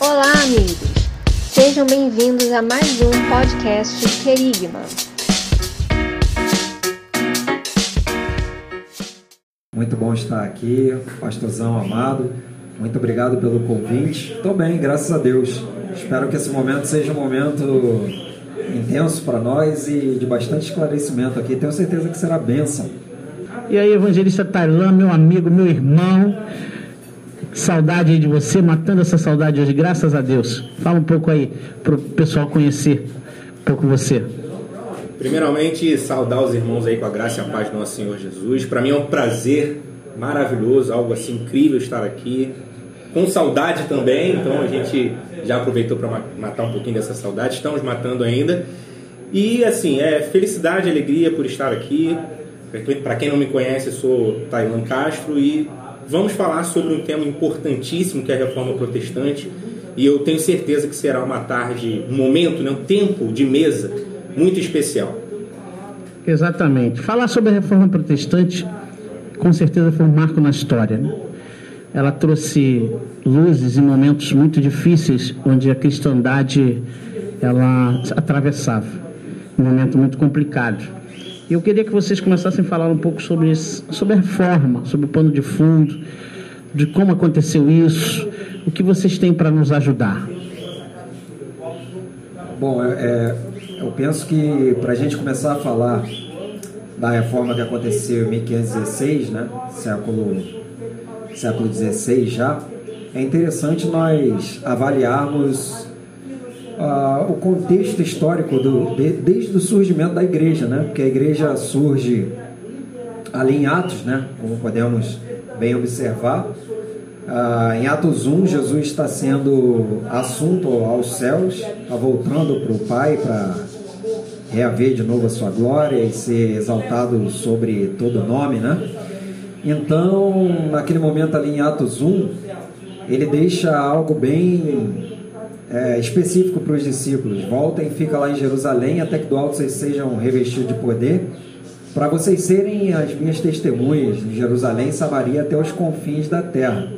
Olá, amigos! Sejam bem-vindos a mais um podcast Querigma. Muito bom estar aqui, pastorzão amado. Muito obrigado pelo convite. Estou bem, graças a Deus. Espero que esse momento seja um momento intenso para nós e de bastante esclarecimento aqui. Tenho certeza que será bênção. E aí, evangelista Tailã, meu amigo, meu irmão, saudade de você, matando essa saudade hoje, graças a Deus. Fala um pouco aí para o pessoal conhecer um pouco você. Primeiramente, saudar os irmãos aí com a graça e a paz do nosso Senhor Jesus. Para mim é um prazer maravilhoso, algo assim incrível estar aqui com saudade também, então a gente já aproveitou para matar um pouquinho dessa saudade, estamos matando ainda. E assim, é felicidade, alegria por estar aqui. Para quem não me conhece, sou Tailan Castro e vamos falar sobre um tema importantíssimo que é a reforma protestante. E eu tenho certeza que será uma tarde, um momento, né, um tempo de mesa muito especial. Exatamente. Falar sobre a reforma protestante com certeza foi um marco na história. Né? ela trouxe luzes em momentos muito difíceis onde a cristandade ela atravessava um momento muito complicado. E eu queria que vocês começassem a falar um pouco sobre sobre a reforma, sobre o pano de fundo, de como aconteceu isso, o que vocês têm para nos ajudar. Bom, é, é eu penso que para a gente começar a falar da reforma que aconteceu em 1516, né, século século XVI já, é interessante nós avaliarmos o contexto histórico do, de, desde o surgimento da igreja, né? Porque a igreja surge ali em Atos, né? Como podemos bem observar. Uh, em Atos 1, Jesus está sendo assunto aos céus, está voltando para o Pai para reaver de novo a sua glória e ser exaltado sobre todo nome, né? Então, naquele momento ali em Atos 1, ele deixa algo bem é, específico para os discípulos. Voltem, fica lá em Jerusalém até que do alto vocês sejam revestidos de poder, para vocês serem as minhas testemunhas em Jerusalém, Samaria até os confins da terra.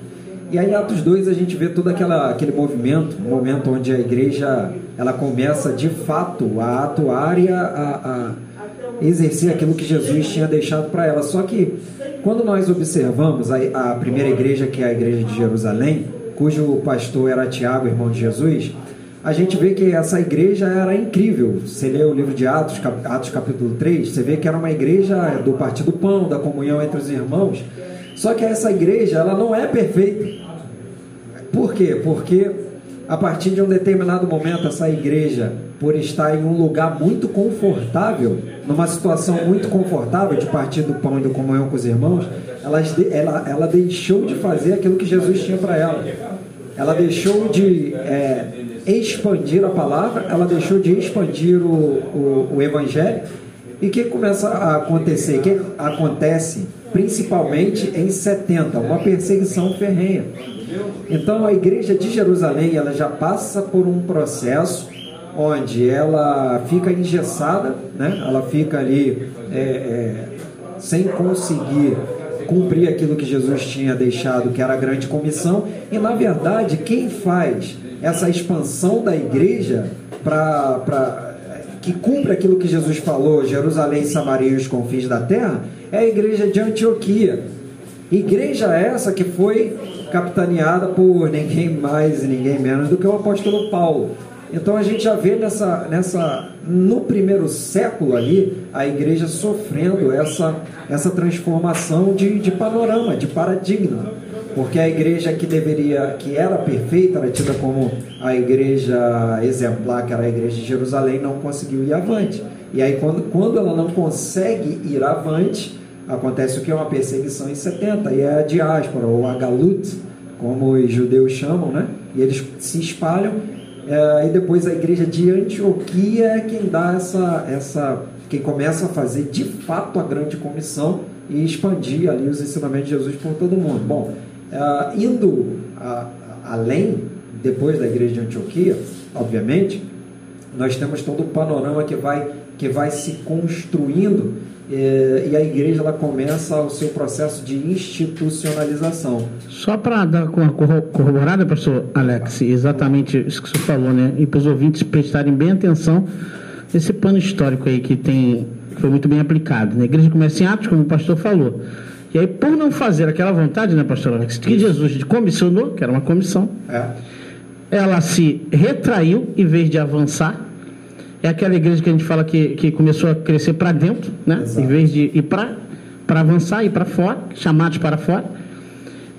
E aí Atos 2 a gente vê todo aquela, aquele movimento, um momento onde a igreja ela começa de fato a atuar e a, a, a exercer aquilo que Jesus tinha deixado para ela. Só que quando nós observamos a, a primeira igreja, que é a igreja de Jerusalém, cujo pastor era Tiago, irmão de Jesus, a gente vê que essa igreja era incrível. Você lê o livro de Atos, Atos capítulo 3, você vê que era uma igreja do partido do pão, da comunhão entre os irmãos. Só que essa igreja, ela não é perfeita. Por quê? Porque a partir de um determinado momento, essa igreja, por estar em um lugar muito confortável, numa situação muito confortável de partir do pão e do comunhão com os irmãos, ela, ela, ela deixou de fazer aquilo que Jesus tinha para ela. Ela deixou de é, expandir a palavra, ela deixou de expandir o, o, o evangelho. E o que começa a acontecer? O que acontece principalmente em 70? Uma perseguição ferrenha. Então a igreja de Jerusalém ela já passa por um processo onde ela fica engessada, né? ela fica ali é, é, sem conseguir cumprir aquilo que Jesus tinha deixado, que era a grande comissão, e na verdade quem faz essa expansão da igreja para que cumpre aquilo que Jesus falou, Jerusalém, Samaria e os confins da terra, é a igreja de Antioquia. Igreja essa que foi capitaneada por ninguém mais e ninguém menos do que o apóstolo Paulo. Então a gente já vê nessa, nessa no primeiro século ali a igreja sofrendo essa, essa transformação de, de panorama, de paradigma. Porque a igreja que deveria, que era perfeita, era tida como a igreja exemplar, que era a igreja de Jerusalém, não conseguiu ir avante. E aí quando, quando ela não consegue ir avante, acontece o que é uma perseguição em 70, e é a diáspora, ou a galut, como os judeus chamam, né? E eles se espalham é, e depois a igreja de Antioquia é quem dá essa, essa, quem começa a fazer de fato a grande comissão e expandir ali os ensinamentos de Jesus por todo mundo. Bom, é, indo a, a, além, depois da igreja de Antioquia, obviamente, nós temos todo o panorama que vai, que vai se construindo é, e a igreja ela começa o seu processo de institucionalização. Só para dar uma corroborada, pastor Alex, exatamente isso que você falou, né? E para os ouvintes prestarem bem atenção nesse pano histórico aí que tem que foi muito bem aplicado. Né? A igreja começa em Atos, como o pastor falou. E aí, por não fazer aquela vontade, né, pastor Alex, que Jesus comissionou, que era uma comissão, é. ela se retraiu em vez de avançar. É aquela igreja que a gente fala que, que começou a crescer para dentro, né? Exato. Em vez de ir para avançar, ir para fora, chamados para fora.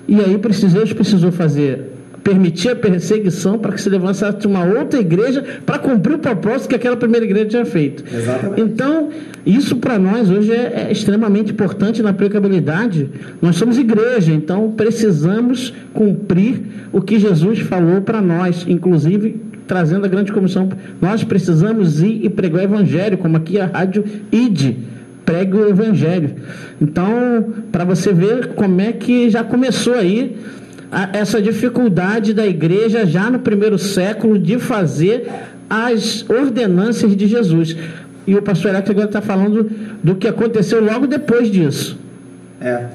E aí precisou, precisou fazer permitir a perseguição para que se levantasse uma outra igreja para cumprir o propósito que aquela primeira igreja tinha feito. Exatamente. Então, isso para nós hoje é, é, extremamente importante na aplicabilidade. Nós somos igreja, então precisamos cumprir o que Jesus falou para nós, inclusive trazendo a grande comissão. Nós precisamos ir e pregar o evangelho, como aqui a rádio ID pregue o evangelho. Então, para você ver como é que já começou aí essa dificuldade da igreja já no primeiro século de fazer as ordenanças de Jesus. E o pastor Alex agora está falando do que aconteceu logo depois disso. É.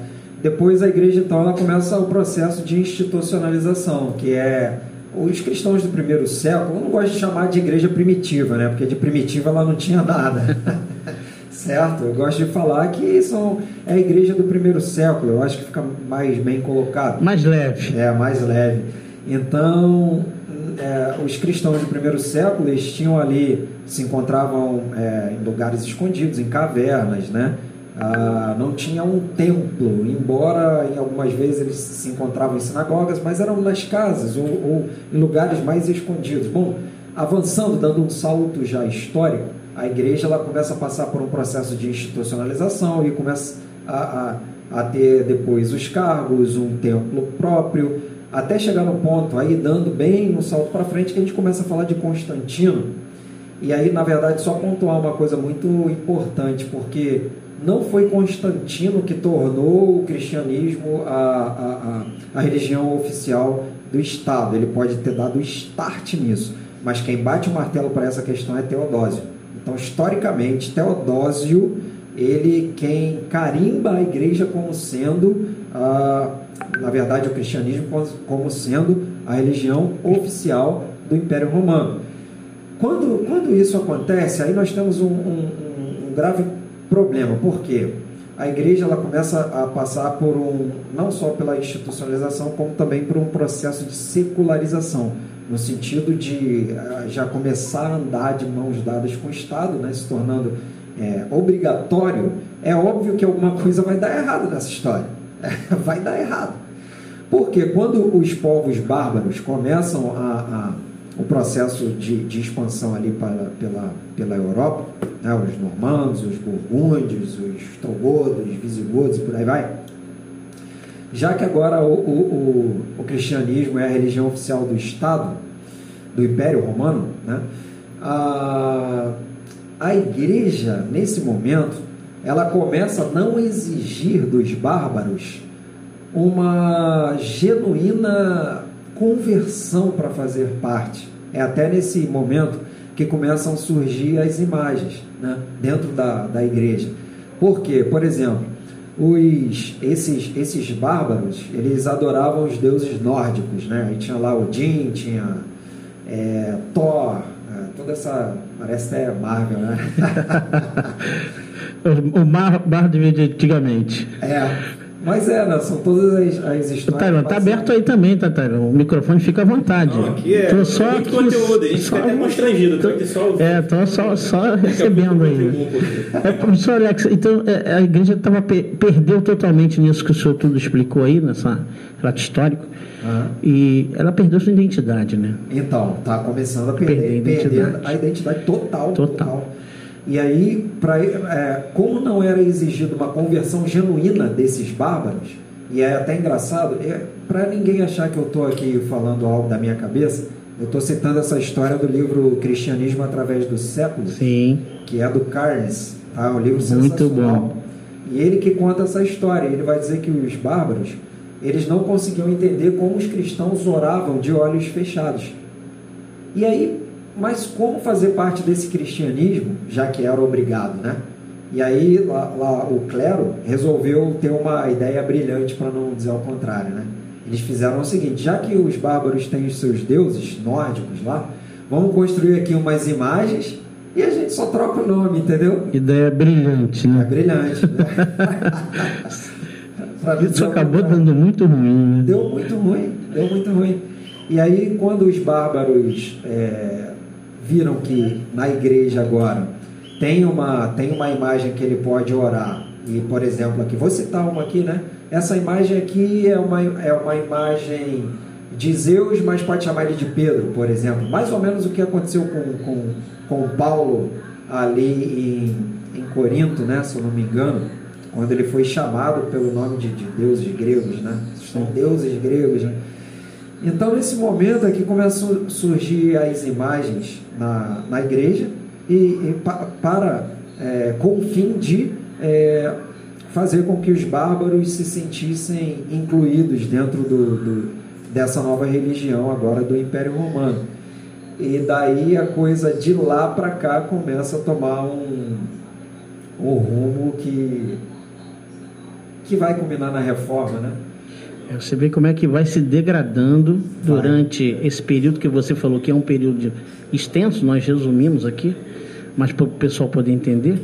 Depois a igreja então ela começa o processo de institucionalização, que é os cristãos do primeiro século, eu não gosto de chamar de igreja primitiva, né? Porque de primitiva ela não tinha nada. Certo, eu gosto de falar que são, é a igreja do primeiro século, eu acho que fica mais bem colocado. Mais leve. É, mais leve. Então, é, os cristãos do primeiro século, eles tinham ali, se encontravam é, em lugares escondidos, em cavernas, né? Ah, não tinha um templo, embora em algumas vezes eles se encontravam em sinagogas, mas eram nas casas ou, ou em lugares mais escondidos. Bom, avançando, dando um salto já histórico, a igreja ela começa a passar por um processo de institucionalização e começa a, a, a ter depois os cargos, um templo próprio, até chegar no ponto, aí dando bem um salto para frente, que a gente começa a falar de Constantino. E aí, na verdade, só pontuar uma coisa muito importante, porque não foi Constantino que tornou o cristianismo a, a, a, a religião oficial do Estado. Ele pode ter dado start nisso, mas quem bate o martelo para essa questão é Teodósio. Então, historicamente, Teodósio, ele quem carimba a igreja como sendo, ah, na verdade, o cristianismo como sendo a religião oficial do Império Romano. Quando, quando isso acontece, aí nós temos um, um, um grave problema, porque a igreja ela começa a passar por um, não só pela institucionalização, como também por um processo de secularização no sentido de eh, já começar a andar de mãos dadas com o Estado, né, se tornando é, obrigatório, é óbvio que alguma coisa vai dar errado nessa história. vai dar errado. Porque quando os povos bárbaros começam a, a o processo de, de, expansão ali para, pela, pela Europa, né, os normandos, os burgúndios, os ostrogodos, os visigodos e por aí vai, já que agora o, o, o, o, cristianismo é a religião oficial do Estado, do Império Romano, né? a, a igreja, nesse momento, ela começa a não exigir dos bárbaros uma genuína conversão para fazer parte. É até nesse momento que começam a surgir as imagens né, dentro da, da igreja. Por quê? Por exemplo, os, esses, esses bárbaros, eles adoravam os deuses nórdicos, né? Aí tinha lá Odin, tinha é, Thor, é, toda essa. Parece até Marvel, né? o Mar, Mar de antigamente. É. Mas é, né? são todas as, as histórias. Taylor, tá aberto aí também, tá? O microfone fica à vontade. Não, aqui é tô só aqui, conteúdo, a gente só, fica até constrangido. Tô, tô só, é, tô só, só recebendo aí. É, professor Alex, então é, a igreja tava, perdeu totalmente nisso que o senhor tudo explicou aí, nessa relato histórico. Uhum. E ela perdeu sua identidade, né? Então, tá começando a perder, perder a identidade. a identidade total. Total. total. E aí, pra, é, como não era exigido uma conversão genuína desses bárbaros, e é até engraçado, é, para ninguém achar que eu estou aqui falando algo da minha cabeça, eu estou citando essa história do livro Cristianismo através dos séculos, Sim. que é do Carnes, tá? um livro Muito bom. E ele que conta essa história, ele vai dizer que os bárbaros, eles não conseguiam entender como os cristãos oravam de olhos fechados. E aí mas como fazer parte desse cristianismo, já que era obrigado, né? E aí lá, lá o clero resolveu ter uma ideia brilhante, para não dizer ao contrário, né? Eles fizeram o seguinte: já que os bárbaros têm os seus deuses nórdicos lá, vamos construir aqui umas imagens e a gente só troca o nome, entendeu? Ideia brilhante, né? É brilhante, né? Isso acabou dando muito ruim, né? Deu muito ruim, deu muito ruim. E aí, quando os bárbaros é, viram que na igreja agora tem uma, tem uma imagem que ele pode orar, e por exemplo, aqui, vou citar uma aqui, né? Essa imagem aqui é uma, é uma imagem de Zeus, mas pode chamar ele de Pedro, por exemplo. Mais ou menos o que aconteceu com, com, com Paulo ali em, em Corinto, né? Se eu não me engano quando ele foi chamado pelo nome de, de deuses gregos, né? São deuses gregos, né? Então, nesse momento aqui começam a surgir as imagens na, na igreja e, e pa, para é, com o fim de é, fazer com que os bárbaros se sentissem incluídos dentro do, do, dessa nova religião agora do Império Romano. E daí a coisa de lá para cá começa a tomar um, um rumo que que vai culminar na reforma, né? É, você vê como é que vai se degradando durante vai. esse período que você falou que é um período extenso, nós resumimos aqui, mas para o pessoal poder entender,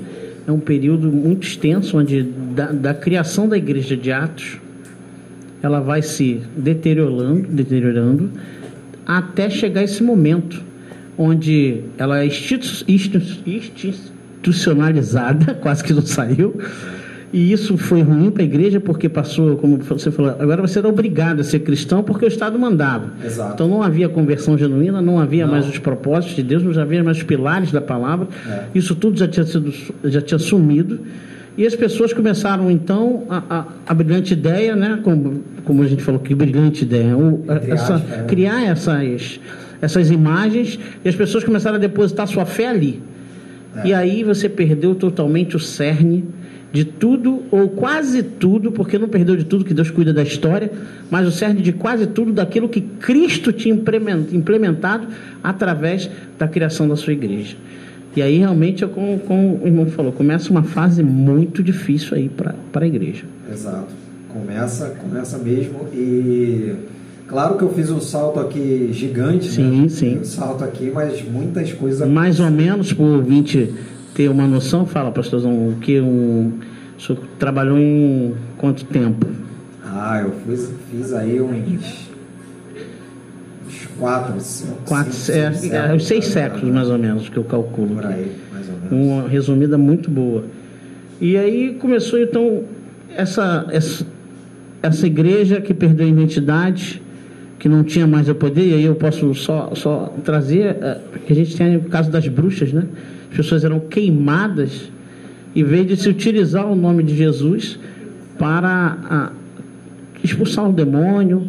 é um período muito extenso onde da, da criação da igreja de Atos ela vai se deteriorando, deteriorando até chegar esse momento onde ela é institucionalizada, quase que não saiu, e isso foi ruim para a igreja porque passou, como você falou, agora você era obrigado a ser cristão porque o Estado mandava. Exato. Então não havia conversão genuína, não havia não. mais os propósitos de Deus, não havia mais os pilares da palavra. É. Isso tudo já tinha, sido, já tinha sumido. E as pessoas começaram então a, a, a brilhante ideia, né? Como, como a gente falou, que brilhante ideia, o, essa, criar essas, essas imagens e as pessoas começaram a depositar sua fé ali. É. E aí você perdeu totalmente o cerne de tudo ou quase tudo, porque não perdeu de tudo que Deus cuida da história, mas o cerne de quase tudo daquilo que Cristo tinha implementado através da criação da sua igreja. E aí realmente, é como, como o irmão falou, começa uma fase muito difícil aí para a igreja. Exato. Começa, começa mesmo e Claro que eu fiz um salto aqui gigante, sim, né? sim. Um salto aqui, mas muitas coisas. Mais ou menos por 20 ter uma noção, fala, pastorzão, o que um. O senhor trabalhou em quanto tempo? Ah, eu fiz, fiz aí uns. uns quatro, cinco, quatro cinco, é, cinco, é, seis séculos, mais ou menos, que eu calculo. Por aí, mais ou menos. Uma resumida muito boa. E aí começou, então, essa, essa, essa igreja que perdeu a identidade, que não tinha mais o poder, e aí eu posso só, só trazer, é, que a gente tem o caso das bruxas, né? As pessoas eram queimadas em vez de se utilizar o nome de Jesus para a, expulsar o demônio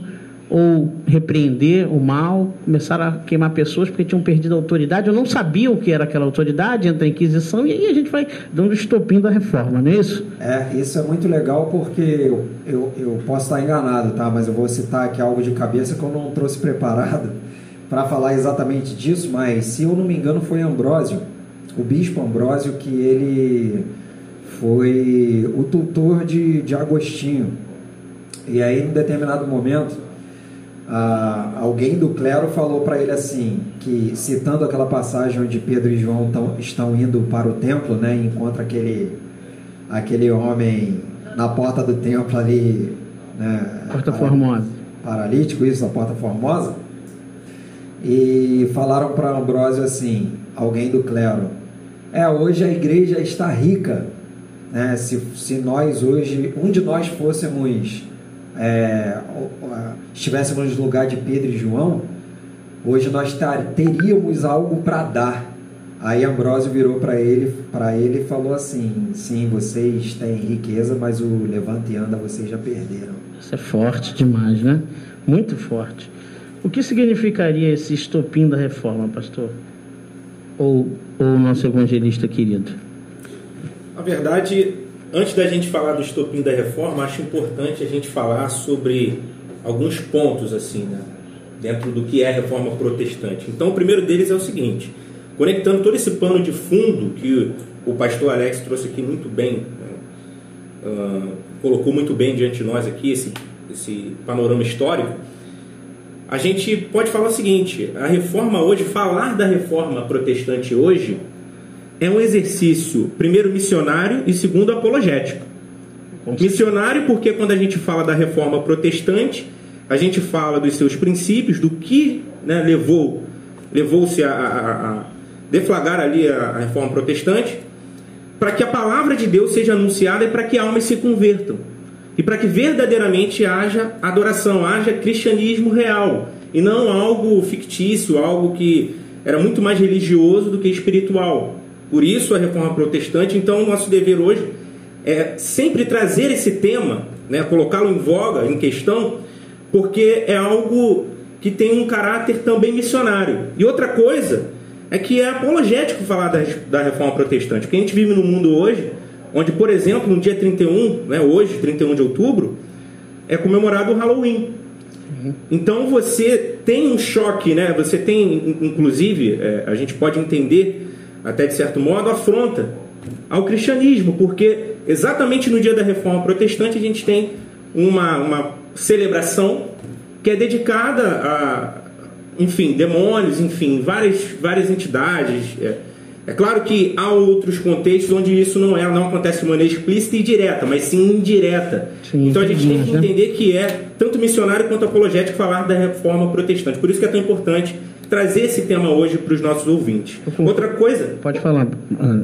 ou repreender o mal, começaram a queimar pessoas porque tinham perdido a autoridade, ou não sabiam o que era aquela autoridade, entra a Inquisição, e aí a gente vai dando estopim da reforma, não é isso? É, isso é muito legal porque eu, eu, eu posso estar enganado, tá? Mas eu vou citar aqui algo de cabeça que eu não trouxe preparado para falar exatamente disso, mas se eu não me engano foi Ambrósio o bispo Ambrósio, que ele foi o tutor de, de Agostinho. E aí, em determinado momento, ah, alguém do clero falou para ele assim, que citando aquela passagem onde Pedro e João tão, estão indo para o templo, né, e encontra aquele, aquele homem na porta do templo ali, né, Porta Formosa. Paralítico, isso, a Porta Formosa. E falaram para Ambrósio assim, alguém do clero, é, hoje a igreja está rica. Né? Se, se nós hoje, um de nós fôssemos, é, estivéssemos no lugar de Pedro e João, hoje nós tar, teríamos algo para dar. Aí Ambrósio virou para ele, para ele e falou assim: Sim, vocês têm riqueza, mas o levante e anda vocês já perderam. Isso é forte demais, né? Muito forte. O que significaria esse estopim da reforma, pastor? Ou, o nosso evangelista querido? Na verdade, antes da gente falar do estopim da reforma, acho importante a gente falar sobre alguns pontos assim, né? dentro do que é a reforma protestante. Então, o primeiro deles é o seguinte: conectando todo esse pano de fundo que o pastor Alex trouxe aqui muito bem, né? uh, colocou muito bem diante de nós aqui esse, esse panorama histórico, a gente pode falar o seguinte: a reforma hoje, falar da reforma protestante hoje, é um exercício, primeiro, missionário e segundo, apologético. Missionário, porque quando a gente fala da reforma protestante, a gente fala dos seus princípios, do que né, levou levou-se a, a, a, deflagrar ali a, a reforma protestante, para que a palavra de Deus seja anunciada e para que almas se convertam. E para que verdadeiramente haja adoração, haja cristianismo real. E não algo fictício, algo que era muito mais religioso do que espiritual. Por isso a reforma protestante, então, nosso dever hoje é sempre trazer esse tema, né, colocá-lo em voga, em questão, porque é algo que tem um caráter também missionário. E outra coisa é que é apologético falar da, da reforma protestante, porque a gente vive num mundo hoje onde, por exemplo, no dia 31, né, hoje, 31 de outubro, é comemorado o Halloween. Então você tem um choque, né? Você tem, inclusive, é, a gente pode entender até de certo modo, afronta ao cristianismo, porque exatamente no dia da reforma protestante a gente tem uma, uma celebração que é dedicada a, enfim, demônios, enfim, várias, várias entidades. É, é claro que há outros contextos onde isso não, é, não acontece de maneira explícita e direta, mas sim indireta. Sim, então a gente tem que entender que é tanto missionário quanto apologético falar da reforma protestante. Por isso que é tão importante trazer esse tema hoje para os nossos ouvintes. Outra coisa. Pode falar,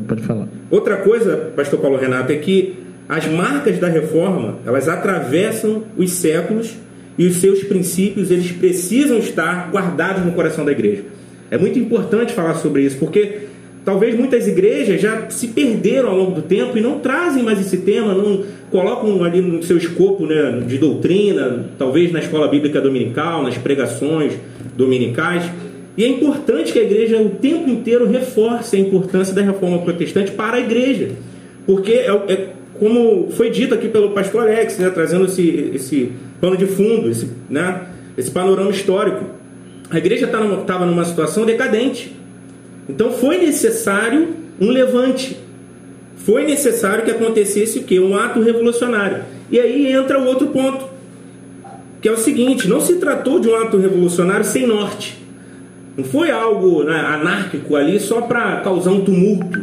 pode falar. Outra coisa, Pastor Paulo Renato, é que as marcas da reforma elas atravessam os séculos e os seus princípios eles precisam estar guardados no coração da igreja. É muito importante falar sobre isso, porque talvez muitas igrejas já se perderam ao longo do tempo e não trazem mais esse tema, não colocam ali no seu escopo né, de doutrina, talvez na escola bíblica dominical, nas pregações dominicais. E é importante que a igreja o tempo inteiro reforce a importância da reforma protestante para a igreja, porque é, é como foi dito aqui pelo pastor Alex, né, trazendo esse, esse pano de fundo, esse, né, esse panorama histórico. A igreja estava numa, numa situação decadente. Então foi necessário um levante. Foi necessário que acontecesse o quê? Um ato revolucionário. E aí entra o outro ponto, que é o seguinte: não se tratou de um ato revolucionário sem norte. Não foi algo né, anárquico ali só para causar um tumulto,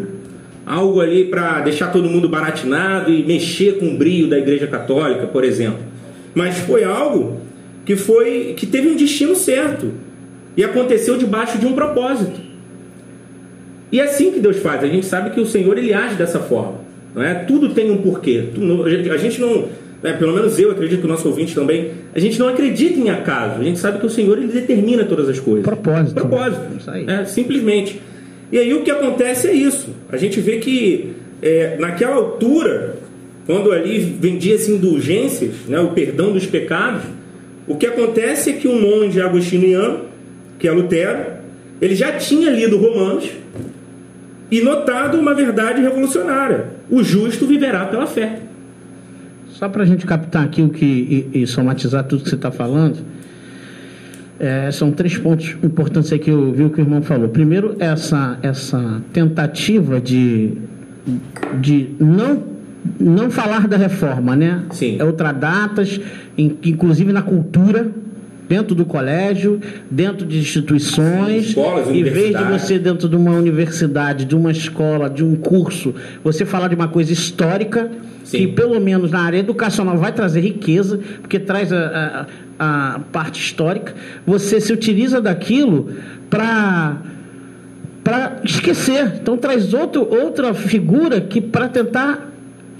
algo ali para deixar todo mundo baratinado e mexer com o brilho da Igreja Católica, por exemplo. Mas foi algo que foi que teve um destino certo e aconteceu debaixo de um propósito. E é assim que Deus faz. A gente sabe que o Senhor ele age dessa forma. Não é? Tudo tem um porquê. A gente não né, pelo menos eu acredito que o nosso ouvinte também, a gente não acredita em acaso, a gente sabe que o Senhor ele determina todas as coisas. Propósito. Propósito. É, simplesmente. E aí o que acontece é isso. A gente vê que é, naquela altura, quando ali vendia-se indulgências, né, o perdão dos pecados, o que acontece é que um monge agostiniano, que é Lutero, ele já tinha lido Romanos e notado uma verdade revolucionária: o justo viverá pela fé. Só para a gente captar aqui o que e, e somatizar tudo que você está falando, é, são três pontos importantes aí que eu vi o que o irmão falou. Primeiro, essa, essa tentativa de, de não, não falar da reforma, né? Sim. É outra datas, inclusive na cultura, dentro do colégio, dentro de instituições, Escolas, em vez de você dentro de uma universidade, de uma escola, de um curso, você falar de uma coisa histórica Sim. que pelo menos na área educacional vai trazer riqueza, porque traz a, a, a parte histórica, você se utiliza daquilo para para esquecer. Então traz outro, outra figura que para tentar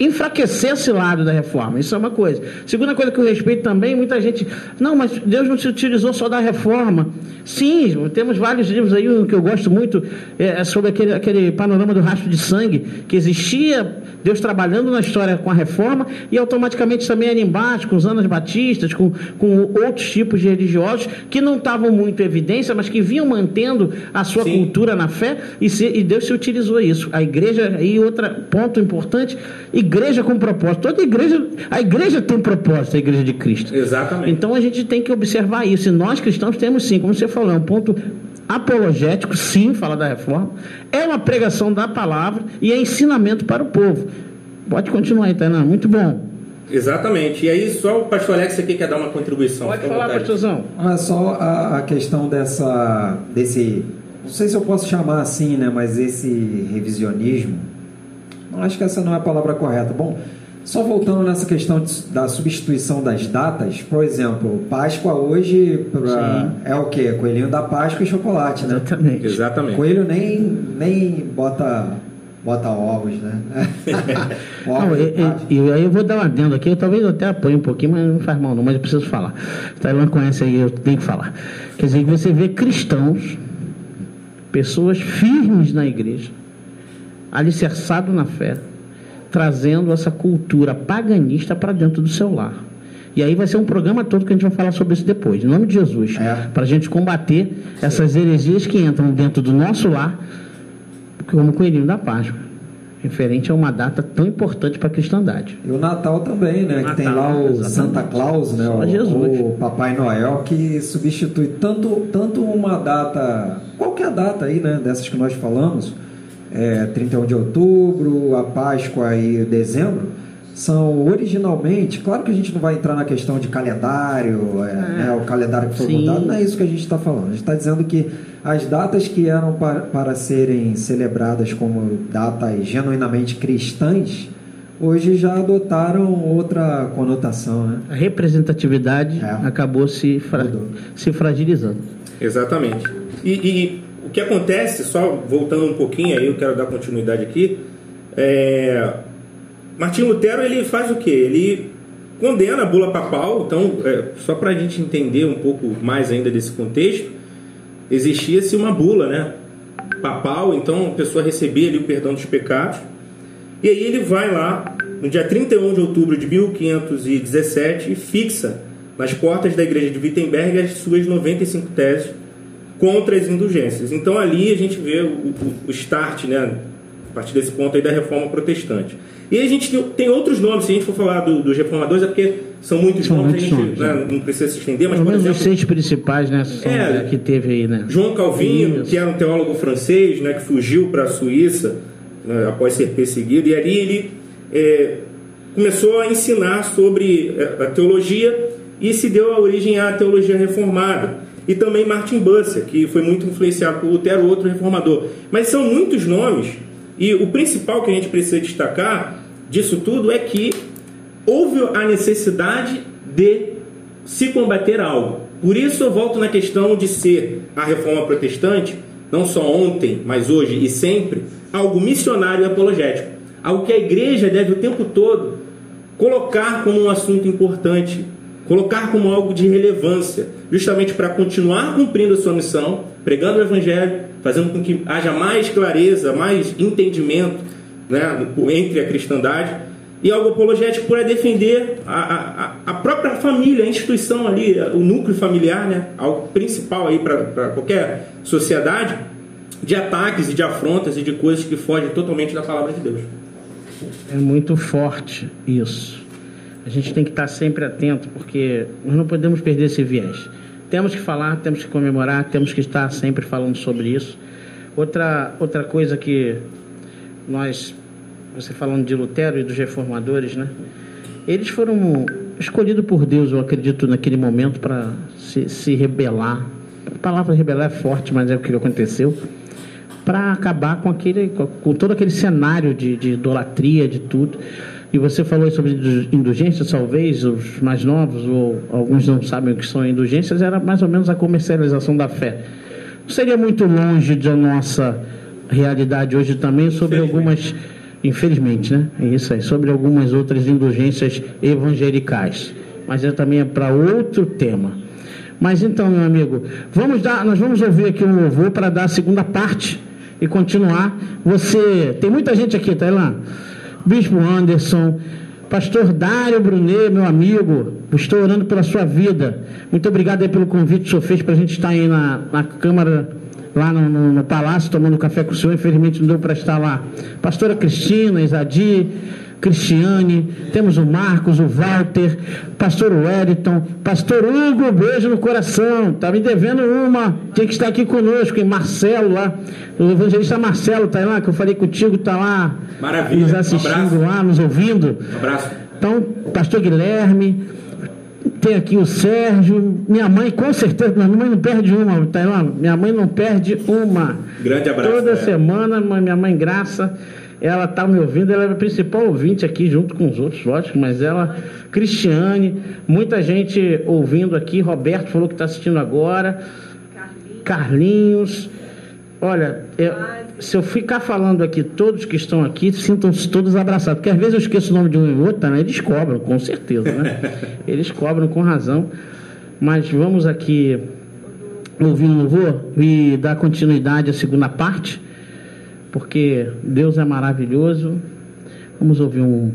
enfraquecer esse lado da reforma. Isso é uma coisa. Segunda coisa que eu respeito também, muita gente. Não, mas Deus não se utilizou só da reforma. Sim, temos vários livros aí, um que eu gosto muito é, é sobre aquele, aquele panorama do rastro de sangue, que existia Deus trabalhando na história com a reforma e automaticamente também ali embaixo, com os anos batistas, com, com outros tipos de religiosos que não estavam muito em evidência, mas que vinham mantendo a sua Sim. cultura na fé e, se, e Deus se utilizou isso. A igreja, e outro ponto importante, igreja com propósito. Toda igreja, a igreja tem propósito, a igreja de Cristo. Exatamente. Então a gente tem que observar isso. E nós cristãos temos sim, como você falou, é um ponto apologético, sim, fala da reforma, é uma pregação da palavra e é ensinamento para o povo. Pode continuar aí, Tainá, muito bom. Exatamente. E aí, só o pastor Alex aqui quer dar uma contribuição. Pode falar, pastorzão. Ah, só a, a questão dessa, desse, não sei se eu posso chamar assim, né, mas esse revisionismo, acho que essa não é a palavra correta. Bom, só voltando nessa questão de, da substituição das datas, por exemplo, Páscoa hoje pra, é o quê? Coelhinho da Páscoa e chocolate, né? Exatamente. Exatamente. Coelho nem, nem bota, bota ovos, né? Ovos e, aí eu vou dar um adendo aqui, eu talvez eu até apanhe um pouquinho, mas não faz mal não, mas eu preciso falar. Tailan conhece aí, eu tenho que falar. Quer dizer, você vê cristãos, pessoas firmes na igreja, alicerçados na fé, trazendo essa cultura paganista para dentro do seu lar. E aí vai ser um programa todo que a gente vai falar sobre isso depois, em nome de Jesus. É. Para a gente combater essas heresias que entram dentro do nosso lar, como o coelhinho da Páscoa, referente a uma data tão importante para a cristandade. E o Natal também, né? que tem lá Natal, o exatamente. Santa Claus, né? O, Jesus. o Papai Noel, que substitui tanto, tanto uma data, qualquer data aí, né? Dessas que nós falamos, é, 31 de outubro, a Páscoa e dezembro, são originalmente, claro que a gente não vai entrar na questão de calendário, é, né, o calendário que foi Sim. montado, não é isso que a gente está falando. A gente está dizendo que as datas que eram para, para serem celebradas como datas genuinamente cristãs, hoje já adotaram outra conotação, né? A representatividade É. acabou se, fra- Mudou. se fragilizando. Exatamente. E, e o que acontece, só voltando um pouquinho, aí eu quero dar continuidade aqui, é, Martim Lutero ele faz o quê? Ele condena a bula papal, então, é, só para a gente entender um pouco mais ainda desse contexto, existia-se uma bula, né? Papal, então a pessoa recebia ali o perdão dos pecados, e aí ele vai lá, no dia 31 de outubro de 1517, e fixa nas portas da igreja de Wittenberg as suas 95 teses contra as indulgências. Então ali a gente vê o, o- o start, né, a partir desse ponto aí da reforma protestante. E a gente tem, tem outros nomes, se a gente for falar do- dos reformadores, é porque são muitos São nomes, muitos a gente né, não precisa se estender, mas Pelo menos os exemplo, seis principais, né? É. que teve aí, né? João Calvino, Isso. que era um teólogo francês, né, que fugiu para a Suíça né, após ser perseguido, e ali ele é, começou a ensinar sobre é, a teologia e se deu a origem à teologia reformada. E também Martin Busser, que foi muito influenciado por Lutero, outro reformador. Mas são muitos nomes, e o principal que a gente precisa destacar disso tudo é que houve a necessidade de se combater algo. Por isso eu volto na questão de ser a reforma protestante, não só ontem, mas hoje e sempre, algo missionário e apologético. Algo que a igreja deve o tempo todo colocar como um assunto importante, colocar como algo de relevância, justamente para continuar cumprindo a sua missão, pregando o evangelho, fazendo com que haja mais clareza, mais entendimento né, entre a cristandade e algo apologético para defender a, a, a própria família, a instituição ali, o núcleo familiar, né, algo principal aí para qualquer sociedade, de ataques e de afrontas e de coisas que fogem totalmente da palavra de Deus. É muito forte isso. A gente tem que estar sempre atento, porque nós não podemos perder esse viés. Temos que falar, temos que comemorar, temos que estar sempre falando sobre isso. Outra, outra coisa que nós, você falando de Lutero e dos reformadores, né? Eles foram escolhidos por Deus, eu acredito, naquele momento para se, se rebelar. A palavra rebelar é forte, mas é o que aconteceu para acabar com aquele com- todo aquele cenário de, de idolatria de tudo e você falou sobre indul- indulgências talvez os mais novos ou alguns não sabem o que são indulgências era mais ou menos a comercialização da fé. Seria muito longe da nossa realidade hoje também sobre algumas infelizmente né? É isso aí sobre algumas outras indulgências evangelicais. Mas é também para outro tema. Mas então, meu amigo, vamos dar, nós vamos ouvir aqui um louvor para dar a segunda parte e continuar. Você, tem muita gente aqui, tá lá? Bispo Anderson, Pastor Dário Brunet, meu amigo, estou orando pela sua vida. Muito obrigado aí pelo convite que o senhor fez para a gente estar aí na, na Câmara, lá no, no- no Palácio, tomando café com o senhor. Infelizmente não deu para estar lá. Pastora Cristina, Isadi, Cristiane, temos o Marcos, o Walter, pastor Wellington, pastor Hugo, beijo no coração, tá me devendo uma, tinha que estar aqui conosco, e Marcelo lá, o evangelista Marcelo tá lá, que eu falei contigo, tá lá, Maravilha. nos assistindo um lá, nos ouvindo. Um abraço. Então, pastor Guilherme, tem aqui o Sérgio, minha mãe, com certeza, minha mãe não perde uma, Tailã, minha mãe não perde uma. Grande abraço. Toda é. semana, minha mãe Graça, ela está me ouvindo, ela é a principal ouvinte aqui, junto com os outros, lógico, mas ela, Cristiane, muita gente ouvindo aqui, Roberto falou que está assistindo agora, Carlinhos. Olha, eu, se eu ficar falando aqui, todos que estão aqui, sintam-se todos abraçados. Porque às vezes eu esqueço o nome de um e outro, né? Eles cobram, com certeza, né? Eles cobram com razão. Mas vamos aqui ouvir um louvor e dar continuidade à segunda parte, porque Deus é maravilhoso. Vamos ouvir um.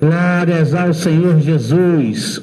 Glórias ao Senhor Jesus.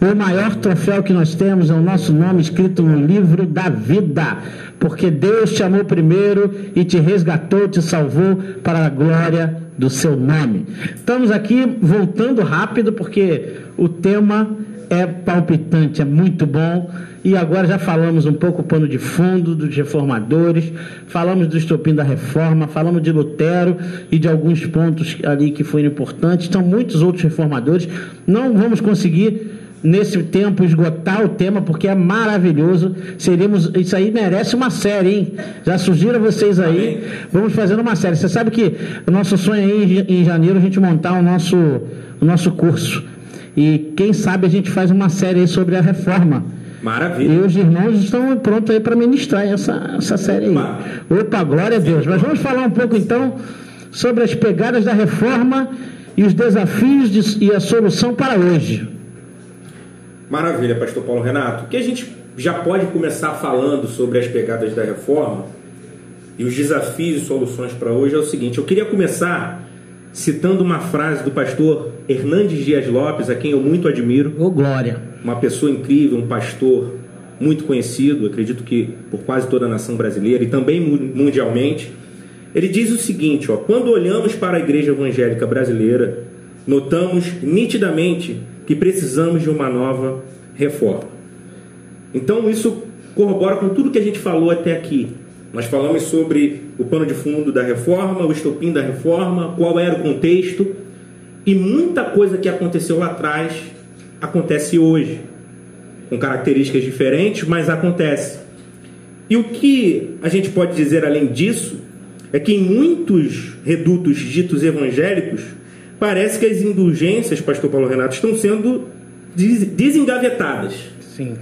O maior troféu que nós temos é o nosso nome escrito no livro da vida, porque Deus te amou primeiro e te resgatou, te salvou para a glória do seu nome. Estamos aqui voltando rápido, porque o tema é palpitante, é muito bom. E agora já falamos um pouco o pano de fundo dos reformadores, falamos do estopim da reforma, falamos de Lutero e de alguns pontos ali que foram importantes. Estão muitos outros reformadores. Não vamos conseguir nesse tempo esgotar o tema porque é maravilhoso. Seríamos, isso aí merece uma série, hein? Já sugiro a vocês aí. Vamos fazer uma série. Você sabe que o nosso sonho aí em janeiro a gente montar o nosso o nosso curso. E quem sabe a gente faz uma série aí sobre a reforma. Maravilha. E os irmãos estão prontos aí para ministrar essa, essa série aí. Opa. Opa, glória a Deus. Mas vamos falar um pouco então sobre as pegadas da reforma e os desafios de- e a solução para hoje. Maravilha, Pastor Paulo Renato. O que a gente já pode começar falando sobre as pegadas da reforma e os desafios e soluções para hoje é o seguinte: eu queria começar citando uma frase do pastor Hernandes Dias Lopes, a quem eu muito admiro, Ô, glória. uma pessoa incrível, um pastor muito conhecido, acredito que por quase toda a nação brasileira e também mu- mundialmente. Ele diz o seguinte: ó, quando olhamos para a igreja evangélica brasileira, notamos nitidamente que precisamos de uma nova reforma. Então isso corrobora com tudo que a gente falou até aqui. Nós falamos sobre o pano de fundo da reforma, o estopim da reforma, qual era o contexto e muita coisa que aconteceu lá atrás acontece hoje, com características diferentes, mas acontece. E o que a gente pode dizer além disso é que em muitos redutos ditos evangélicos parece que as indulgências, Pastor Paulo Renato, estão sendo des- desengavetadas. Sim.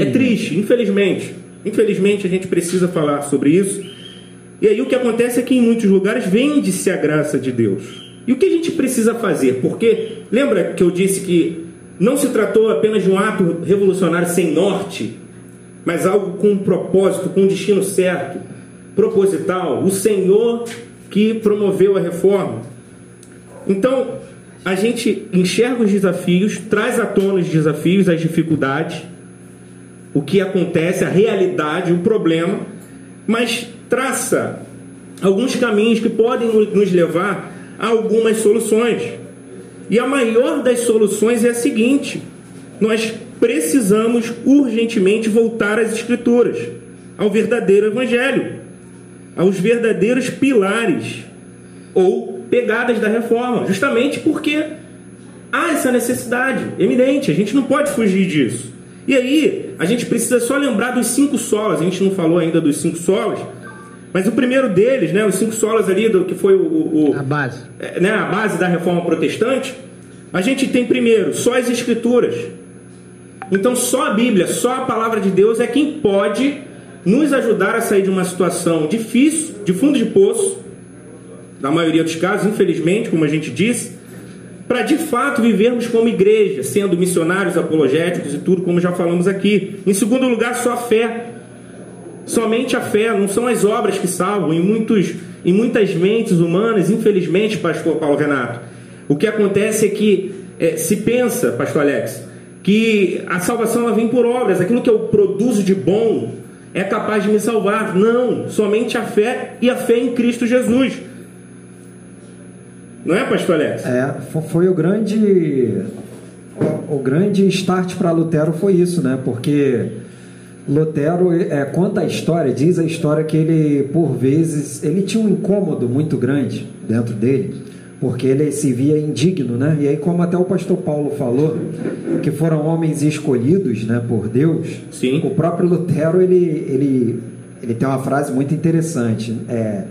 É triste, infelizmente. Infelizmente a gente precisa falar sobre isso. E aí o que acontece é que em muitos lugares vende-se a graça de Deus. E o que a gente precisa fazer? Porque lembra que eu disse que não se tratou apenas de um ato revolucionário sem norte, mas algo com um propósito, com um destino certo, proposital, o Senhor que promoveu a reforma. Então, a gente enxerga os desafios, traz à tona os desafios, as dificuldades, o que acontece, a realidade, o problema, mas traça alguns caminhos que podem no- nos levar a algumas soluções. E a maior das soluções é a seguinte: nós precisamos urgentemente voltar às Escrituras, ao verdadeiro Evangelho, aos verdadeiros pilares ou pegadas da reforma, justamente porque há essa necessidade eminente, a gente não pode fugir disso. E aí, a gente precisa só lembrar dos cinco solas, a gente não falou ainda dos cinco solas, mas o primeiro deles, né, os cinco solas ali, do que foi o, o- A base. é, né, a base da reforma protestante, a gente tem primeiro só as escrituras. Então só a Bíblia, só a palavra de Deus é quem pode nos ajudar a sair de uma situação difícil, de fundo de poço, na maioria dos casos, infelizmente, como a gente disse, para de fato vivermos como igreja, sendo missionários, apologéticos e tudo, como já falamos aqui. Em segundo lugar, só a fé. Somente a fé, não são as obras que salvam. Em, muitos, em muitas mentes humanas, infelizmente, pastor Paulo Renato, o que acontece é que eh, se pensa, pastor Alex, que a salvação ela vem por obras, aquilo que eu produzo de bom é capaz de me salvar. Não, somente a fé e a fé em Cristo Jesus. Não é, pastor Alex? É, foi o grande o, o grande start para Lutero foi isso, né? Porque Lutero é, conta a história, diz a história que ele por vezes ele tinha um incômodo muito grande dentro dele, porque ele se via indigno, né? E aí como até o pastor Paulo falou, que foram homens escolhidos, né, por Deus. Sim. O próprio Lutero ele ele ele tem uma frase muito interessante, é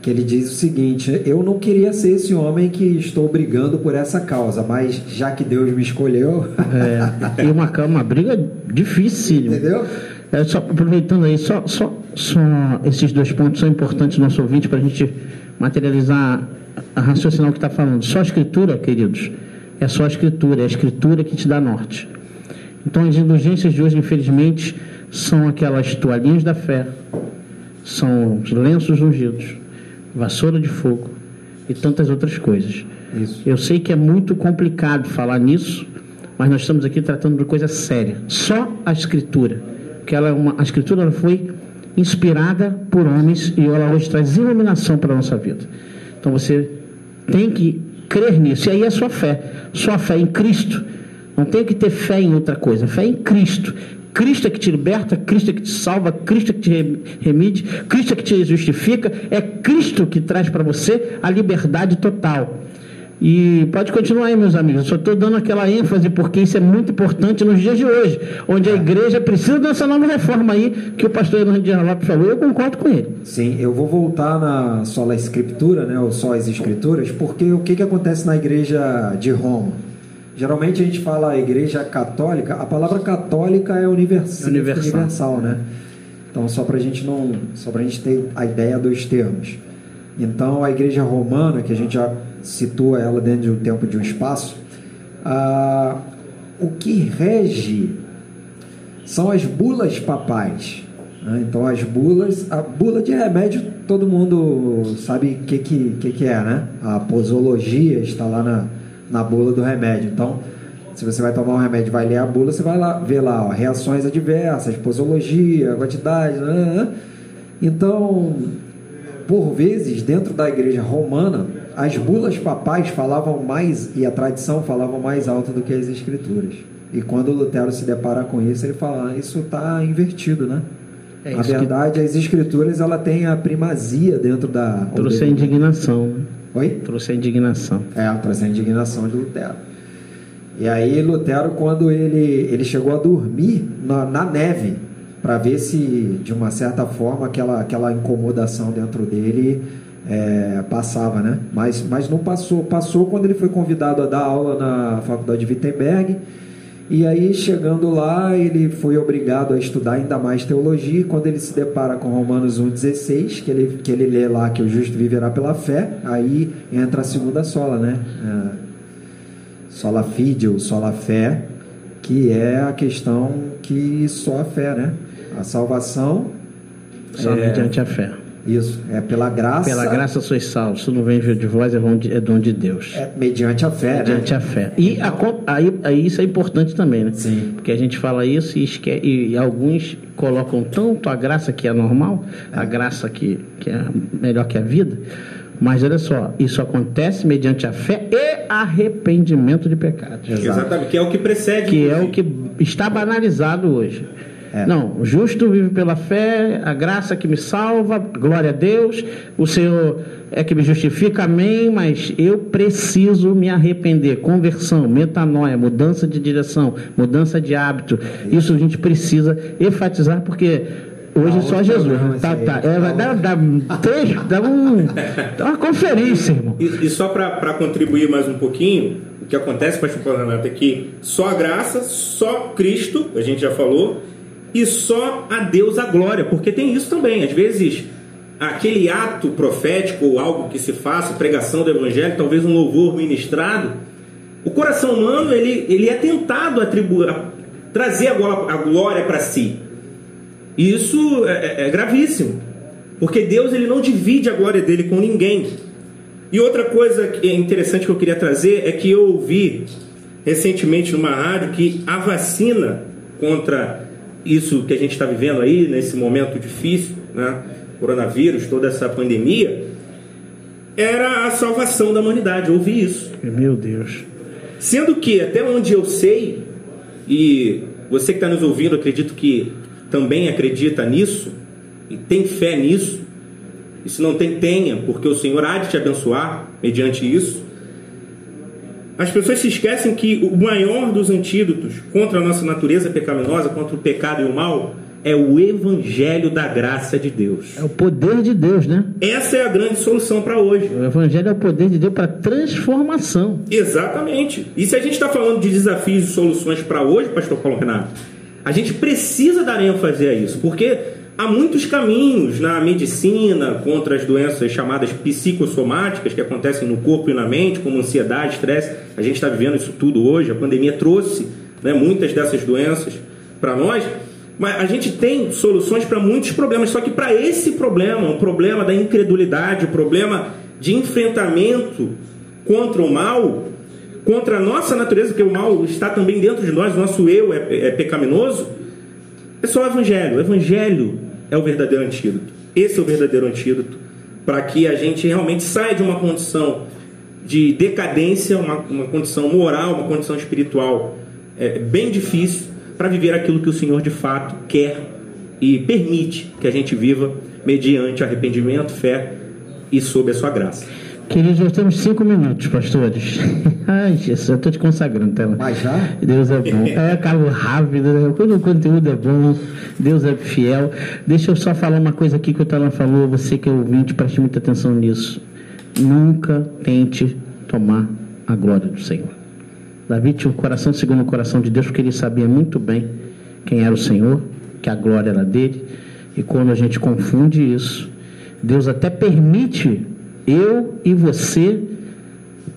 que ele diz o seguinte: Eu não queria ser esse homem que estou brigando por essa causa, mas já que Deus me escolheu. É, e uma, uma briga difícil. Entendeu? É, só aproveitando aí, só, só, só esses dois pontos são importantes no nosso ouvinte para a gente materializar a raciocinar o que está falando. Só a escritura, queridos, é só a escritura, é a escritura que te dá norte. Então as indulgências de hoje, infelizmente, são aquelas toalhinhas da fé, são os lenços ungidos, vassoura de fogo e tantas outras coisas. Isso. Eu sei que é muito complicado falar nisso, mas nós estamos aqui tratando de coisa séria. Só a escritura, que ela é uma, a escritura foi inspirada por homens e ela hoje traz iluminação para a nossa vida. Então você tem que crer nisso. E aí é sua fé. Sua fé em Cristo. Não tem que ter fé em outra coisa. Fé em Cristo. Cristo é que te liberta, Cristo é que te salva, Cristo é que te remide, Cristo é que te justifica. É Cristo que traz para você a liberdade total. E pode continuar aí, meus amigos. Eu só estou dando aquela ênfase porque isso é muito importante nos dias de hoje, onde a igreja precisa dessa nova reforma aí que o pastor Hernandes Lopes falou. Eu concordo com ele. Sim, eu vou voltar na sola escritura, né, ou só as escrituras, porque o que, que acontece na igreja de Roma? Geralmente a gente fala igreja católica, a palavra católica é universal, Universal. universal né? Então só para a gente não, só para a gente ter a ideia dos termos. Então a igreja romana, que a gente já situa ela dentro de um tempo de um espaço, ah, o que rege são as bulas papais. né? Então as bulas, a bula de remédio, todo mundo sabe o que, que, que, que é, né? A posologia está lá na, na bula do remédio. Então, se você vai tomar um remédio vai ler a bula, você vai lá ver lá ó, reações adversas, posologia, quantidade. né, né. Então, por vezes, dentro da igreja romana, as bulas papais falavam mais, e a tradição falava mais alto do que as escrituras. E quando Lutero se depara com isso, ele fala, ah, isso está invertido, né? É Na isso que- verdade, as escrituras ela tem a primazia dentro da... Trouxe a indignação. Né? Oi? Trouxe a indignação. É, trouxe a indignação de Lutero. E aí Lutero, quando ele, ele chegou a dormir na, na neve, para ver se, de uma certa forma, aquela, aquela incomodação dentro dele é, passava, né? Mas, mas não passou. Passou quando ele foi convidado a dar aula na faculdade de Wittenberg. E aí, chegando lá, ele foi obrigado a estudar ainda mais teologia. E quando ele se depara com Romanos 1,16, que ele, que ele lê lá que o justo viverá pela fé, aí entra a segunda sola, né? É, sola fide ou sola fé, que é a questão que só a fé, né? A salvação, Só É. mediante a fé. Isso, é pela graça, Pela graça sois salvos. Se não vem de vós, é dom de, é dom de Deus. é mediante a fé, Mediante né? a fé. E a co- aí, aí isso é importante também, né? Sim. Porque a gente fala isso e, e alguns colocam tanto a graça que é normal, a graça que, que é melhor que a vida. Mas olha só, isso acontece mediante a fé e arrependimento de pecados. Exatamente, que é o que precede. Que é o que está banalizado hoje. É. Não, o justo vive pela fé, a graça que me salva, glória a Deus, o Senhor é que me justifica, amém, mas eu preciso me arrepender. Conversão, metanoia, mudança de direção, mudança de hábito. Isso a gente precisa enfatizar porque. Hoje Dá só Jesus. Tá, esse tá. É, vai dar, dar três, dá, um, dá uma conferência, irmão. E, e só para contribuir mais um pouquinho, o que acontece, Paulo Renato, é que só a graça, só Cristo, a gente já falou, e só a Deus a glória, porque tem isso também. Às vezes, aquele ato profético ou algo que se faça, pregação do evangelho, talvez um louvor ministrado, o coração humano ele, ele é tentado atribuir, trazer a glória, a glória para si. E isso é, é- é gravíssimo, porque Deus ele não divide a glória dele com ninguém. E outra coisa que é interessante que eu queria trazer é que eu ouvi recentemente numa rádio que a vacina contra isso que a gente está vivendo aí, nesse momento difícil, né? coronavírus, toda essa pandemia, era a salvação da humanidade. Ouvi isso. Meu Deus. Sendo que, até onde eu sei, e você que está nos ouvindo, acredito que também acredita nisso, e tem fé nisso, e se não tem, tenha, porque o Senhor há de te abençoar mediante isso. As pessoas se esquecem que o maior dos antídotos contra a nossa natureza pecaminosa, contra o pecado e o mal, é o evangelho da graça de Deus. É o poder de Deus, né? Essa é a grande solução para hoje. O evangelho é o poder de Deus para transformação. Exatamente. E se a gente está falando de desafios e soluções para hoje, pastor Paulo Renato, a gente precisa dar ênfase a isso, porque há muitos caminhos na medicina contra as doenças chamadas psicossomáticas que acontecem no corpo e na mente, como ansiedade, estresse. A gente está vivendo isso tudo hoje. A pandemia trouxe né, muitas dessas doenças para nós. Mas a gente tem soluções para muitos problemas, só que para esse problema, o problema da incredulidade, o problema de enfrentamento contra o mal, contra a nossa natureza, porque o mal está também dentro de nós, o nosso eu é, é pecaminoso, é só o Evangelho. O Evangelho é o verdadeiro antídoto. Esse é o verdadeiro antídoto para que a gente realmente saia de uma condição de decadência, uma, uma condição moral, uma condição espiritual é, bem difícil para viver aquilo que o Senhor de fato quer e permite que a gente viva mediante arrependimento, fé e sob a sua graça. Queridos, nós temos cinco minutos, pastores. Ai, Jesus, eu estou te consagrando, tela. Mas já? Deus é bom. É, Carlos rápido, né? quando o conteúdo é bom, Deus é fiel. Deixa eu só falar uma coisa aqui que o Tela falou, você que é ouvinte, preste muita atenção nisso. Nunca tente tomar a glória do Senhor. Davi tinha o coração segundo o coração de Deus, porque ele sabia muito bem quem era o Senhor, que a glória era dele. E quando a gente confunde isso, Deus até permite eu e você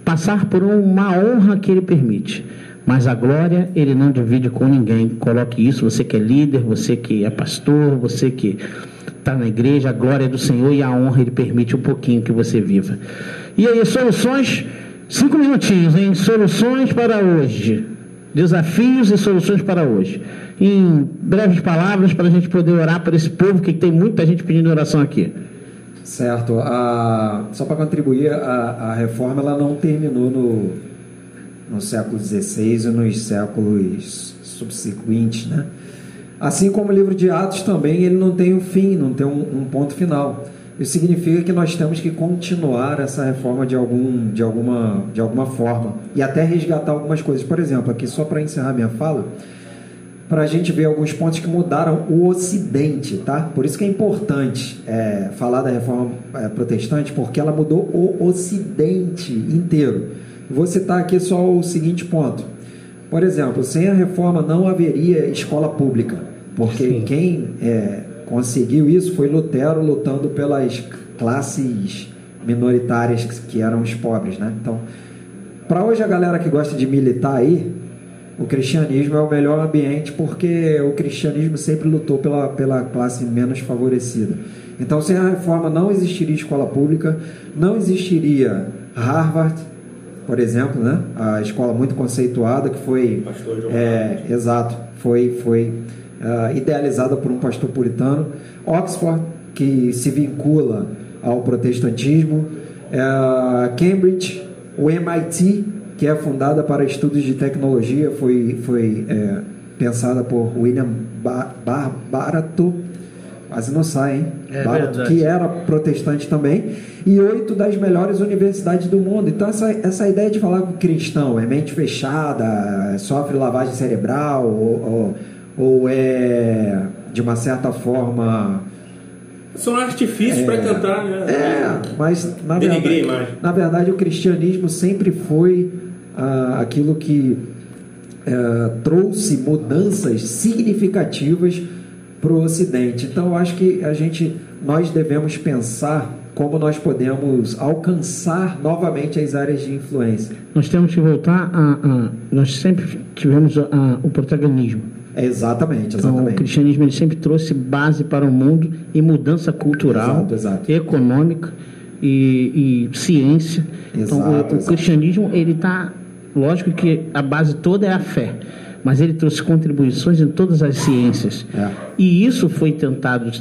passar por uma honra que ele permite. Mas a glória ele não divide com ninguém. Coloque isso, você que é líder, você que é pastor, você que está na igreja, a glória é do Senhor e a honra ele permite um pouquinho que você viva. E aí, soluções Cinco minutinhos em soluções para hoje. Desafios e soluções para hoje. Em breves palavras, para a gente poder orar para esse povo, que tem muita gente pedindo oração aqui. Certo. A, só para contribuir, a, a reforma ela não terminou no, no século XVI e nos séculos subsequentes, né? Assim como o livro de Atos também, ele não tem um fim, não tem um, um ponto final. Isso significa que nós temos que continuar essa reforma de, algum, de, alguma, de alguma forma e até resgatar algumas coisas. Por exemplo, aqui só para encerrar minha fala, para a gente ver alguns pontos que mudaram o Ocidente, tá? Por isso que é importante é, falar da reforma é, protestante, porque ela mudou o Ocidente inteiro. Vou citar aqui só o seguinte ponto. Por exemplo, sem a reforma não haveria escola pública, porque Sim. quem é, conseguiu isso foi Lutero lutando pelas classes minoritárias que eram os pobres, né? Então, para hoje a galera que gosta de militar aí, o cristianismo é o melhor ambiente porque o cristianismo sempre lutou pela, pela classe menos favorecida. Então, sem a reforma não existiria escola pública, não existiria Harvard, por exemplo, né? A escola muito conceituada que foi, é, exato, foi foi uh, idealizada por um pastor puritano, Oxford, que se vincula ao protestantismo, uh, Cambridge, o MIT, que é fundada para estudos de tecnologia, foi, foi é, pensada por William Barato, quase não sai, hein? É Barato, que era protestante também, e oito das melhores universidades do mundo. Então, essa, essa ideia de falar com cristão é mente fechada, sofre lavagem cerebral, ou, ou ou é de uma certa forma são artifícios é, para tentar né, é mas na verdade, na verdade o cristianismo sempre foi ah, aquilo que eh, trouxe mudanças significativas para o Ocidente então eu acho que a gente nós devemos pensar como nós podemos alcançar novamente as áreas de influência nós temos que voltar a, a nós sempre tivemos a, o protagonismo Exatamente, exatamente. Então, o cristianismo ele sempre trouxe base para o mundo e mudança cultural, exato, exato. econômica e, e ciência. Exato, então, o, o cristianismo ele está, lógico que a base toda é a fé, mas ele trouxe contribuições em todas as ciências. É. E isso foi tentado,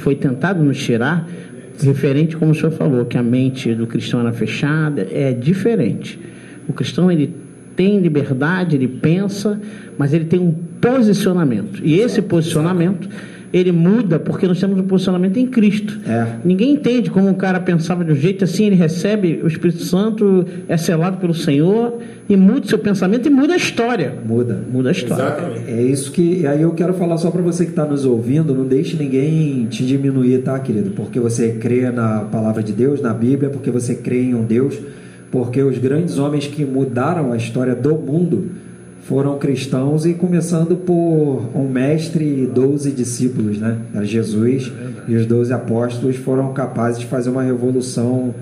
foi tentado nos tirar Referente, como o senhor falou, que a mente do cristão era fechada, é diferente. O cristão ele tem liberdade, ele pensa, mas ele tem um posicionamento. E esse posicionamento ele muda porque nós temos um posicionamento em Cristo. É. Ninguém entende como um cara pensava de um jeito assim, ele recebe o Espírito Santo, é selado pelo Senhor e muda o seu pensamento e muda a história. Muda. Muda a história. Exatamente. É isso que. Aí eu quero falar só para você que está nos ouvindo, não deixe ninguém te diminuir, tá, querido? Porque você crê na palavra de Deus, na Bíblia, porque você crê em um Deus, porque os grandes homens que mudaram a história do mundo foram cristãos e começando por um mestre e doze discípulos, né? Era Jesus e os doze apóstolos foram capazes de fazer uma revolução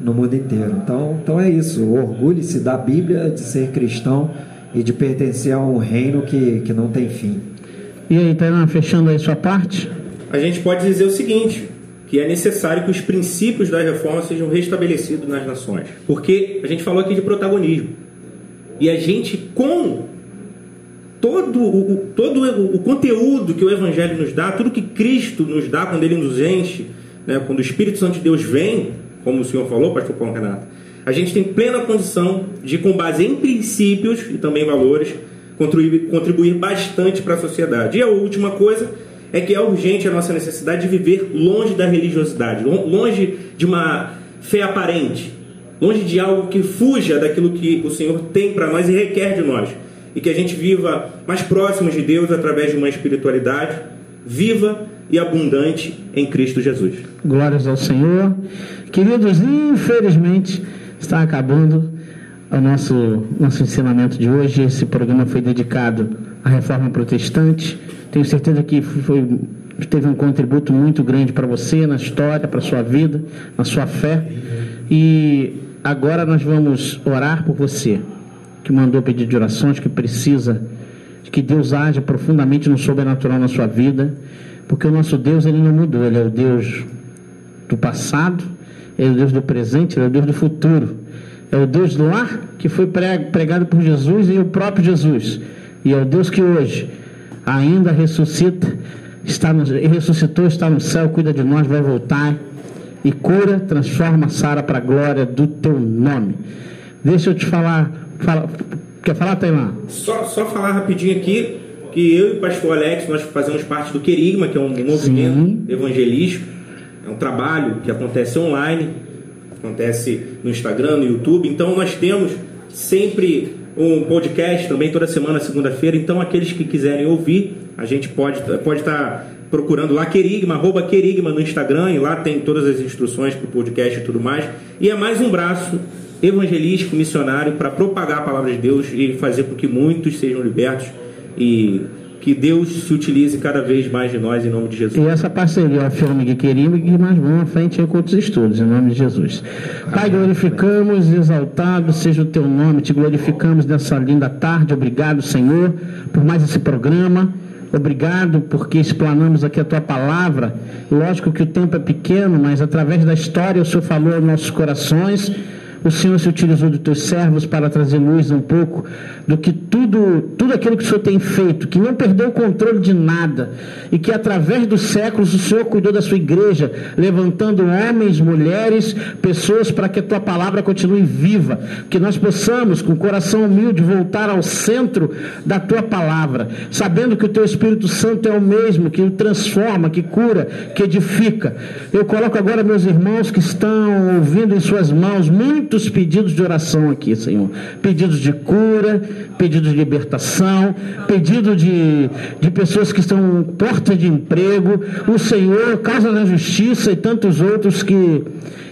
no mundo inteiro. Então, então é isso. Orgulhe-se da Bíblia, de ser cristão e de pertencer a um reino que, que não tem fim. E aí, Tainá, fechando aí sua parte? A gente pode dizer o seguinte, que é necessário que os princípios da reforma sejam restabelecidos nas nações. Porque a gente falou aqui de protagonismo. E a gente, com todo o, todo o, conteúdo que o Evangelho nos dá, tudo que Cristo nos dá quando Ele nos enche, né, quando o Espírito Santo de Deus vem, como o senhor falou, pastor Paulo Renato, a gente tem plena condição de, com base em princípios e também valores, contribuir, contribuir bastante para a sociedade. E a última coisa é que é urgente a nossa necessidade de viver longe da religiosidade, lon- longe de uma fé aparente, longe de algo que fuja daquilo que o Senhor tem para nós e requer de nós. E que a gente viva mais próximos de Deus através de uma espiritualidade viva e abundante em Cristo Jesus. Glórias ao Senhor. Queridos, infelizmente está acabando o nosso, nosso ensinamento de hoje. Esse programa foi dedicado à reforma protestante. Tenho certeza que foi, teve um contributo muito grande para você na história, para a sua vida, na sua fé. E agora nós vamos orar por você que mandou pedido de orações, que precisa que Deus haja profundamente no sobrenatural na sua vida, porque o nosso Deus ele não mudou, ele é o Deus do passado, ele é o Deus do presente, ele é o Deus do futuro. É o Deus do lar que foi pre- pregado por Jesus e o próprio Jesus. E é o Deus que hoje ainda ressuscita, está no, ressuscitou, está no céu, cuida de nós, vai voltar e cura, transforma Sara para a glória do teu nome. Deixa eu te falar, fala- quer falar, Tailã? Só, só falar rapidinho aqui que eu e o pastor Alex nós fazemos parte do Querigma, que é um movimento Sim. evangelístico, é um trabalho que acontece online, acontece no Instagram, no YouTube. Então nós temos sempre um podcast também toda semana, segunda-feira. Então aqueles que quiserem ouvir, a gente pode pode estar procurando lá Querigma, arroba Querigma no Instagram e lá tem todas as instruções para o podcast e tudo mais. E é mais um braço evangelístico, missionário para propagar a palavra de Deus e fazer com que muitos sejam libertos e que Deus se utilize cada vez mais de nós em nome de Jesus. E essa parceria, a firme que queríamos, que nós vamos à frente aí com outros estudos, em nome de Jesus. Pai, glorificamos, exaltado seja o teu nome, te glorificamos nessa linda tarde. Obrigado, Senhor, por mais esse programa. Obrigado porque explanamos aqui a tua palavra. Lógico que o tempo é pequeno, mas através da história o Senhor falou aos nossos corações. O Senhor se utilizou dos teus servos para trazer luz um pouco do que tudo, tudo aquilo que o Senhor tem feito, que não perdeu o controle de nada e que através dos séculos o Senhor cuidou da sua igreja, levantando homens, mulheres, pessoas para que a tua palavra continue viva, que nós possamos, com o coração humilde, voltar ao centro da tua palavra, sabendo que o teu Espírito Santo é o mesmo, que o transforma, que cura, que edifica. Eu coloco agora meus irmãos que estão ouvindo em suas mãos muitos pedidos de oração aqui, Senhor. Pedidos de cura, pedidos de libertação, pedido de, de pessoas que estão porta de emprego, o Senhor, Casa da Justiça e tantos outros que,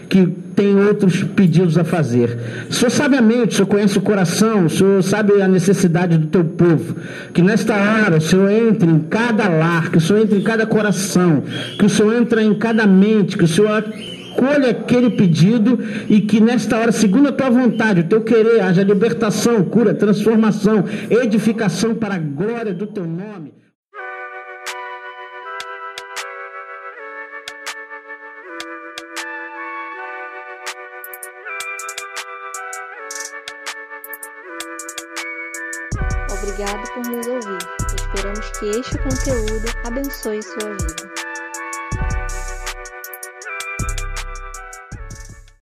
que tem outros pedidos a fazer. O Senhor sabe a mente, o Senhor conhece o coração, o Senhor sabe a necessidade do teu povo. Que nesta hora o Senhor entre em cada lar, que o Senhor entre em cada coração, que o Senhor entre em cada mente, que o Senhor acolha aquele pedido e que nesta hora, segundo a tua vontade, o teu querer, haja libertação, cura, transformação, edificação para a glória do teu nome. Obrigado por nos ouvir. Esperamos que este conteúdo abençoe sua vida.